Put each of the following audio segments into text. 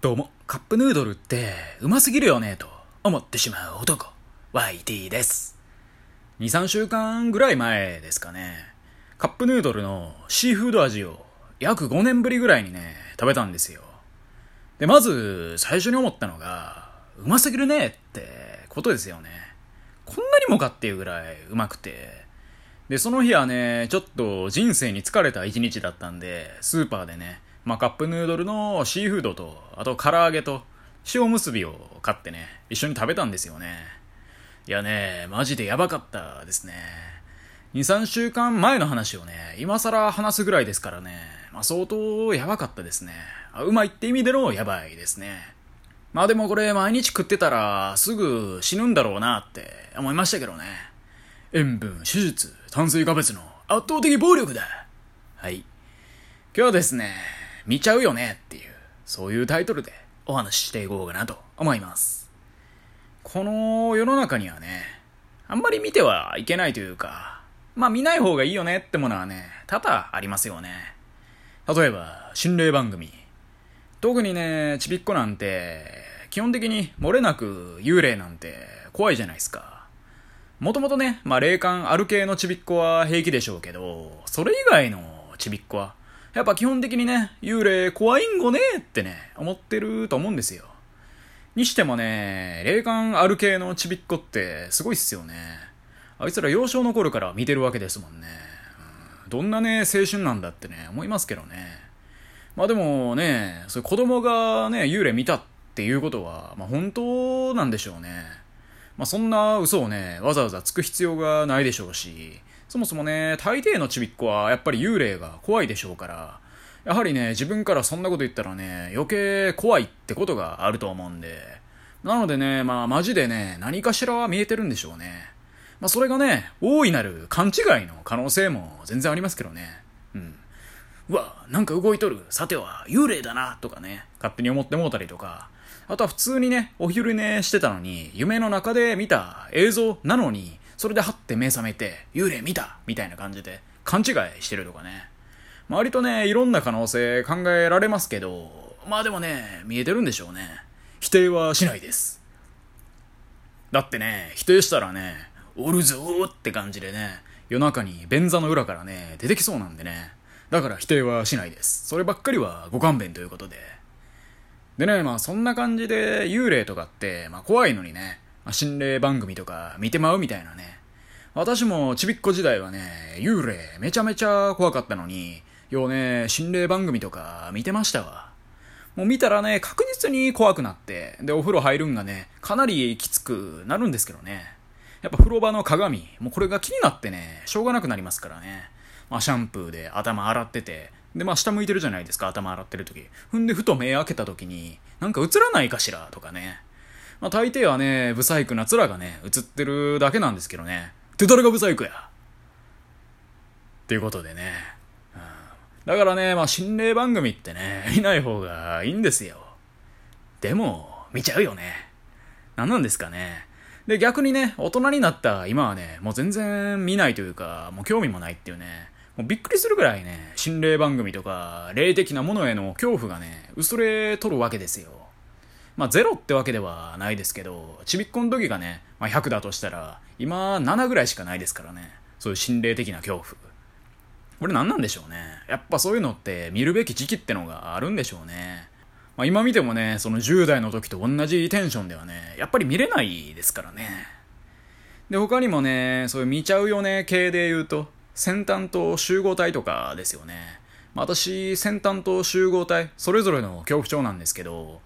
どうも、カップヌードルってうますぎるよねと思ってしまう男、YT です。2、3週間ぐらい前ですかね、カップヌードルのシーフード味を約5年ぶりぐらいにね、食べたんですよ。で、まず最初に思ったのが、うますぎるねってことですよね。こんなにもかっていうぐらいうまくて。で、その日はね、ちょっと人生に疲れた一日だったんで、スーパーでね、まあ、カップヌードルのシーフードと、あと唐揚げと塩むすびを買ってね、一緒に食べたんですよね。いやね、マジでやばかったですね。2、3週間前の話をね、今更話すぐらいですからね、まあ、相当やばかったですね。あうまいって意味でのやばいですね。まあでもこれ毎日食ってたらすぐ死ぬんだろうなって思いましたけどね。塩分、手術、炭水化物の圧倒的暴力だ。はい。今日はですね、見ちゃうよねっていう、そういうタイトルでお話ししていこうかなと思います。この世の中にはね、あんまり見てはいけないというか、まあ見ない方がいいよねってものはね、多々ありますよね。例えば、心霊番組。特にね、ちびっこなんて、基本的に漏れなく幽霊なんて怖いじゃないですか。もともとね、まあ霊感ある系のちびっこは平気でしょうけど、それ以外のちびっこは、やっぱ基本的にね、幽霊怖いんごねってね、思ってると思うんですよ。にしてもね、霊感ある系のちびっこってすごいっすよね。あいつら幼少の頃から見てるわけですもんね。うんどんなね、青春なんだってね、思いますけどね。まあでもね、そういう子供がね、幽霊見たっていうことは、まあ本当なんでしょうね。まあそんな嘘をね、わざわざつく必要がないでしょうし、そもそもね、大抵のちびっ子はやっぱり幽霊が怖いでしょうから、やはりね、自分からそんなこと言ったらね、余計怖いってことがあると思うんで、なのでね、まあマジでね、何かしらは見えてるんでしょうね。まあそれがね、大いなる勘違いの可能性も全然ありますけどね。うん。うわ、なんか動いとる。さては、幽霊だな、とかね、勝手に思ってもうたりとか、あとは普通にね、お昼寝してたのに、夢の中で見た映像なのに、それでハッて目覚めて、幽霊見たみたいな感じで、勘違いしてるとかね。割とね、いろんな可能性考えられますけど、まあでもね、見えてるんでしょうね。否定はしないです。だってね、否定したらね、おるぞーって感じでね、夜中に便座の裏からね、出てきそうなんでね。だから否定はしないです。そればっかりはご勘弁ということで。でね、まあそんな感じで幽霊とかって、まあ怖いのにね、まあ、心霊番組とか見てまうみたいなね。私もちびっこ時代はね、幽霊めちゃめちゃ怖かったのに、ようね、心霊番組とか見てましたわ。もう見たらね、確実に怖くなって、で、お風呂入るんがね、かなりきつくなるんですけどね。やっぱ風呂場の鏡、もうこれが気になってね、しょうがなくなりますからね。まあ、シャンプーで頭洗ってて、で、まあ、下向いてるじゃないですか、頭洗ってる時。ふんで、ふと目開けた時に、なんか映らないかしら、とかね。まあ、大抵はね、ブサイクな面がね、映ってるだけなんですけどね。って誰がブサイクやっていうことでね。うんだからね、まあ、心霊番組ってね、見ない方がいいんですよ。でも、見ちゃうよね。何なんですかね。で、逆にね、大人になった今はね、もう全然見ないというか、もう興味もないっていうね、もうびっくりするぐらいね、心霊番組とか、霊的なものへの恐怖がね、薄れとるわけですよ。まあ、ゼロってわけではないですけど、ちびっこの時がね、まあ、100だとしたら、今7ぐらいしかないですからね。そういう心霊的な恐怖。これ何なんでしょうね。やっぱそういうのって見るべき時期ってのがあるんでしょうね。まあ、今見てもね、その10代の時と同じテンションではね、やっぱり見れないですからね。で、他にもね、そういう見ちゃうよね系で言うと、先端と集合体とかですよね。まあ、私、先端と集合体、それぞれの恐怖症なんですけど、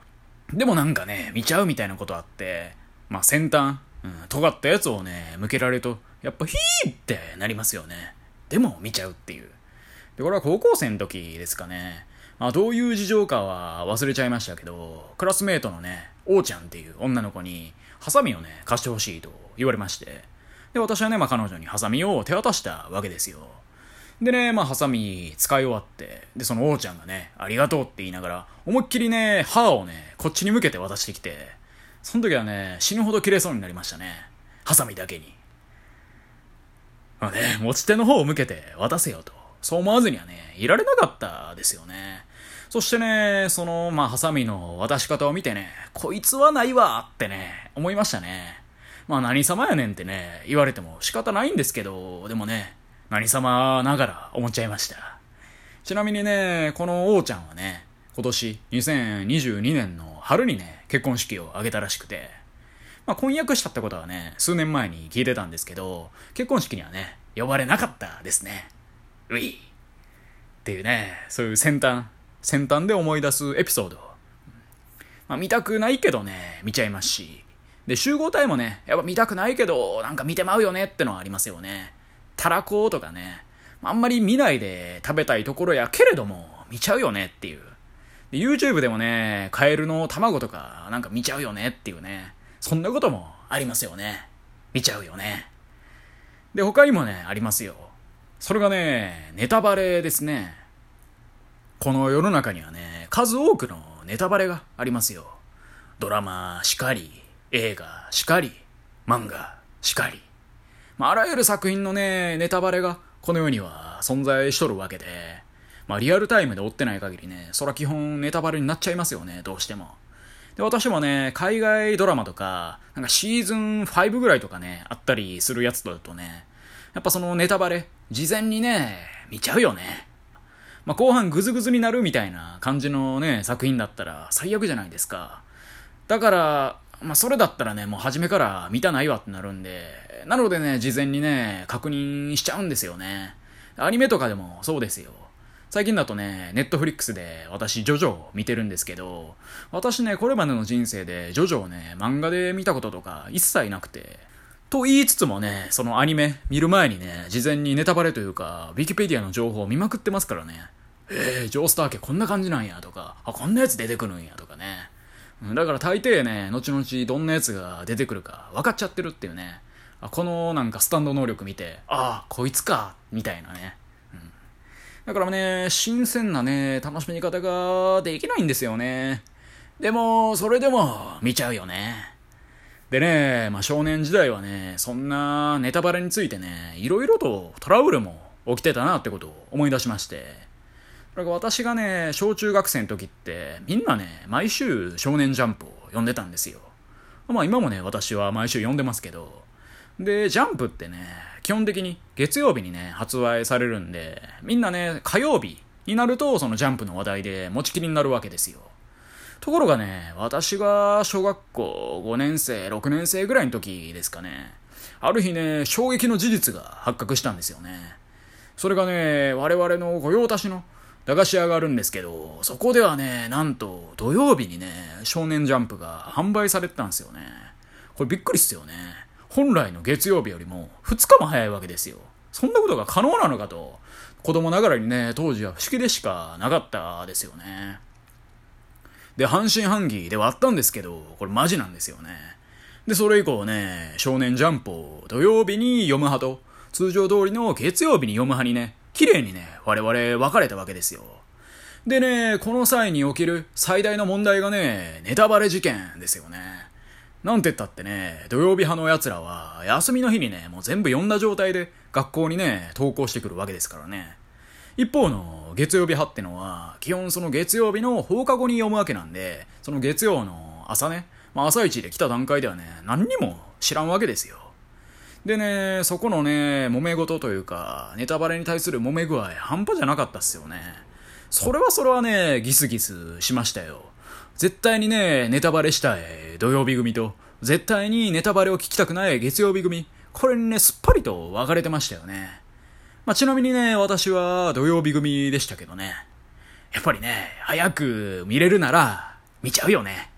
でもなんかね、見ちゃうみたいなことあって、まあ、先端、うん、尖ったやつをね、向けられると、やっぱヒーってなりますよね。でも見ちゃうっていう。で、これは高校生の時ですかね。まあ、どういう事情かは忘れちゃいましたけど、クラスメートのね、王ちゃんっていう女の子に、ハサミをね、貸してほしいと言われまして。で、私はね、まあ、彼女にハサミを手渡したわけですよ。でね、まあ、ハサミ使い終わって、で、その王ちゃんがね、ありがとうって言いながら、思いっきりね、歯をね、こっちに向けて渡してきて、その時はね、死ぬほど切れそうになりましたね。ハサミだけに。まあね、持ち手の方を向けて渡せよと。そう思わずにはね、いられなかったですよね。そしてね、その、まあ、ハサミの渡し方を見てね、こいつはないわってね、思いましたね。まあ、何様やねんってね、言われても仕方ないんですけど、でもね、何様ながら思っちゃいました。ちなみにね、この王ちゃんはね、今年2022年の春にね、結婚式を挙げたらしくて、まあ、婚約したってことはね、数年前に聞いてたんですけど、結婚式にはね、呼ばれなかったですね。ういっていうね、そういう先端、先端で思い出すエピソード。まあ、見たくないけどね、見ちゃいますし。で、集合体もね、やっぱ見たくないけど、なんか見てまうよねってのはありますよね。たらことかね、あんまり見ないで食べたいところやけれども、見ちゃうよねっていう。YouTube でもね、カエルの卵とかなんか見ちゃうよねっていうね。そんなこともありますよね。見ちゃうよね。で、他にもね、ありますよ。それがね、ネタバレですね。この世の中にはね、数多くのネタバレがありますよ。ドラマしかり、映画しかり、漫画しかり。まあ、あらゆる作品のね、ネタバレがこの世には存在しとるわけで、まあ、リアルタイムで追ってない限りね、そら基本ネタバレになっちゃいますよね、どうしても。で、私もね、海外ドラマとか、なんかシーズン5ぐらいとかね、あったりするやつだとね、やっぱそのネタバレ、事前にね、見ちゃうよね。まあ、後半グズグズになるみたいな感じのね、作品だったら最悪じゃないですか。だから、まあ、それだったらね、もう初めから見たないわってなるんで、なのでね、事前にね、確認しちゃうんですよね。アニメとかでもそうですよ。最近だとね、ネットフリックスで私、ジョジョを見てるんですけど、私ね、これまでの人生でジョジョをね、漫画で見たこととか一切なくて、と言いつつもね、そのアニメ見る前にね、事前にネタバレというか、ウィキペディアの情報を見まくってますからね。えー、ジョースター家こんな感じなんやとか、あ、こんなやつ出てくるんやとかね。だから大抵ね、後々どんなやつが出てくるか分かっちゃってるっていうね。あこのなんかスタンド能力見て、ああ、こいつか、みたいなね。うん。だからね、新鮮なね、楽しみ方ができないんですよね。でも、それでも見ちゃうよね。でね、まあ、少年時代はね、そんなネタバレについてね、いろいろとトラブルも起きてたなってことを思い出しまして。私がね、小中学生の時って、みんなね、毎週少年ジャンプを読んでたんですよ。まあ今もね、私は毎週読んでますけど。で、ジャンプってね、基本的に月曜日にね、発売されるんで、みんなね、火曜日になると、そのジャンプの話題で持ちきりになるわけですよ。ところがね、私が小学校5年生、6年生ぐらいの時ですかね、ある日ね、衝撃の事実が発覚したんですよね。それがね、我々の御用達の駄菓子屋があるんですけど、そこではね、なんと土曜日にね、少年ジャンプが販売されてたんですよね。これびっくりっすよね。本来の月曜日よりも2日も早いわけですよ。そんなことが可能なのかと、子供ながらにね、当時は不思議でしかなかったですよね。で、半信半疑ではあったんですけど、これマジなんですよね。で、それ以降ね、少年ジャンプを土曜日に読む派と、通常通りの月曜日に読む派にね、綺麗にね、我々分かれたわけですよ。でね、この際に起きる最大の問題がね、ネタバレ事件ですよね。なんて言ったってね、土曜日派の奴らは、休みの日にね、もう全部読んだ状態で学校にね、登校してくるわけですからね。一方の月曜日派ってのは、基本その月曜日の放課後に読むわけなんで、その月曜の朝ね、まあ朝一で来た段階ではね、何にも知らんわけですよ。でね、そこのね、揉め事というか、ネタバレに対する揉め具合、半端じゃなかったっすよね。それはそれはね、ギスギスしましたよ。絶対にね、ネタバレしたい土曜日組と、絶対にネタバレを聞きたくない月曜日組、これにね、すっぱりと分かれてましたよね。まあ、ちなみにね、私は土曜日組でしたけどね。やっぱりね、早く見れるなら、見ちゃうよね。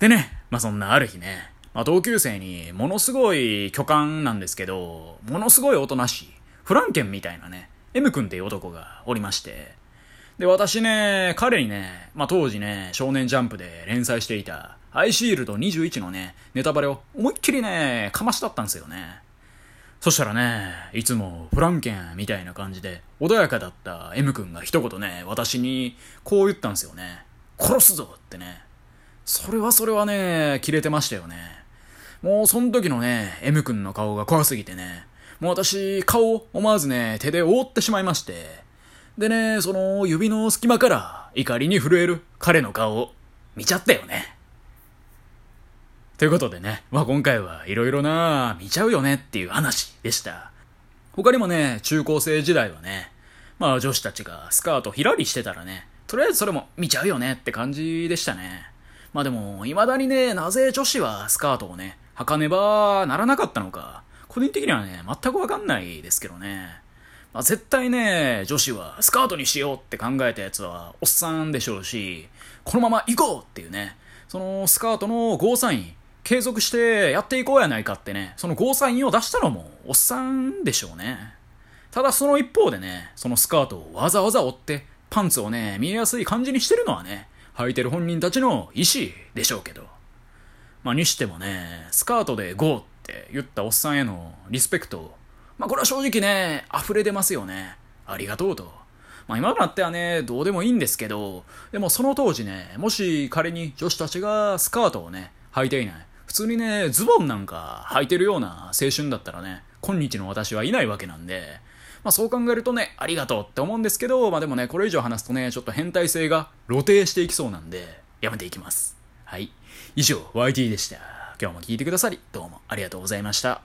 でね、まあ、そんなある日ね、まあ、同級生にものすごい巨漢なんですけど、ものすごいおとなしい、フランケンみたいなね、M 君っていう男がおりまして、で、私ね、彼にね、まあ、当時ね、少年ジャンプで連載していた、アイシールド21のね、ネタバレを思いっきりね、かましだったんですよね。そしたらね、いつもフランケンみたいな感じで穏やかだった M 君が一言ね、私にこう言ったんですよね。殺すぞってね。それはそれはね、キレてましたよね。もうその時のね、M 君の顔が怖すぎてね、もう私、顔を思わずね、手で覆ってしまいまして、でね、その指の隙間から怒りに震える彼の顔を見ちゃったよね。ということでね、まあ今回はいろいろな見ちゃうよねっていう話でした。他にもね、中高生時代はね、まあ女子たちがスカートひらりしてたらね、とりあえずそれも見ちゃうよねって感じでしたね。まあでも、未だにね、なぜ女子はスカートをね、履かねばならなかったのか、個人的にはね、全くわかんないですけどね。まあ、絶対ね、女子はスカートにしようって考えたやつはおっさんでしょうし、このまま行こうっていうね、そのスカートのゴーサイン、継続してやっていこうやないかってね、そのゴーサインを出したのもおっさんでしょうね。ただその一方でね、そのスカートをわざわざ折って、パンツをね、見えやすい感じにしてるのはね、履いてる本人たちの意思でしょうけど。まあ、にしてもね、スカートで GO って言ったおっさんへのリスペクト、まあ、これは正直ね、溢れ出ますよね。ありがとうと。まあ、今となってはね、どうでもいいんですけど、でもその当時ね、もし仮に女子たちがスカートをね、履いていない。普通にね、ズボンなんか履いてるような青春だったらね、今日の私はいないわけなんで、まあそう考えるとね、ありがとうって思うんですけど、まあでもね、これ以上話すとね、ちょっと変態性が露呈していきそうなんで、やめていきます。はい。以上、YT でした。今日も聴いてくださり、どうもありがとうございました。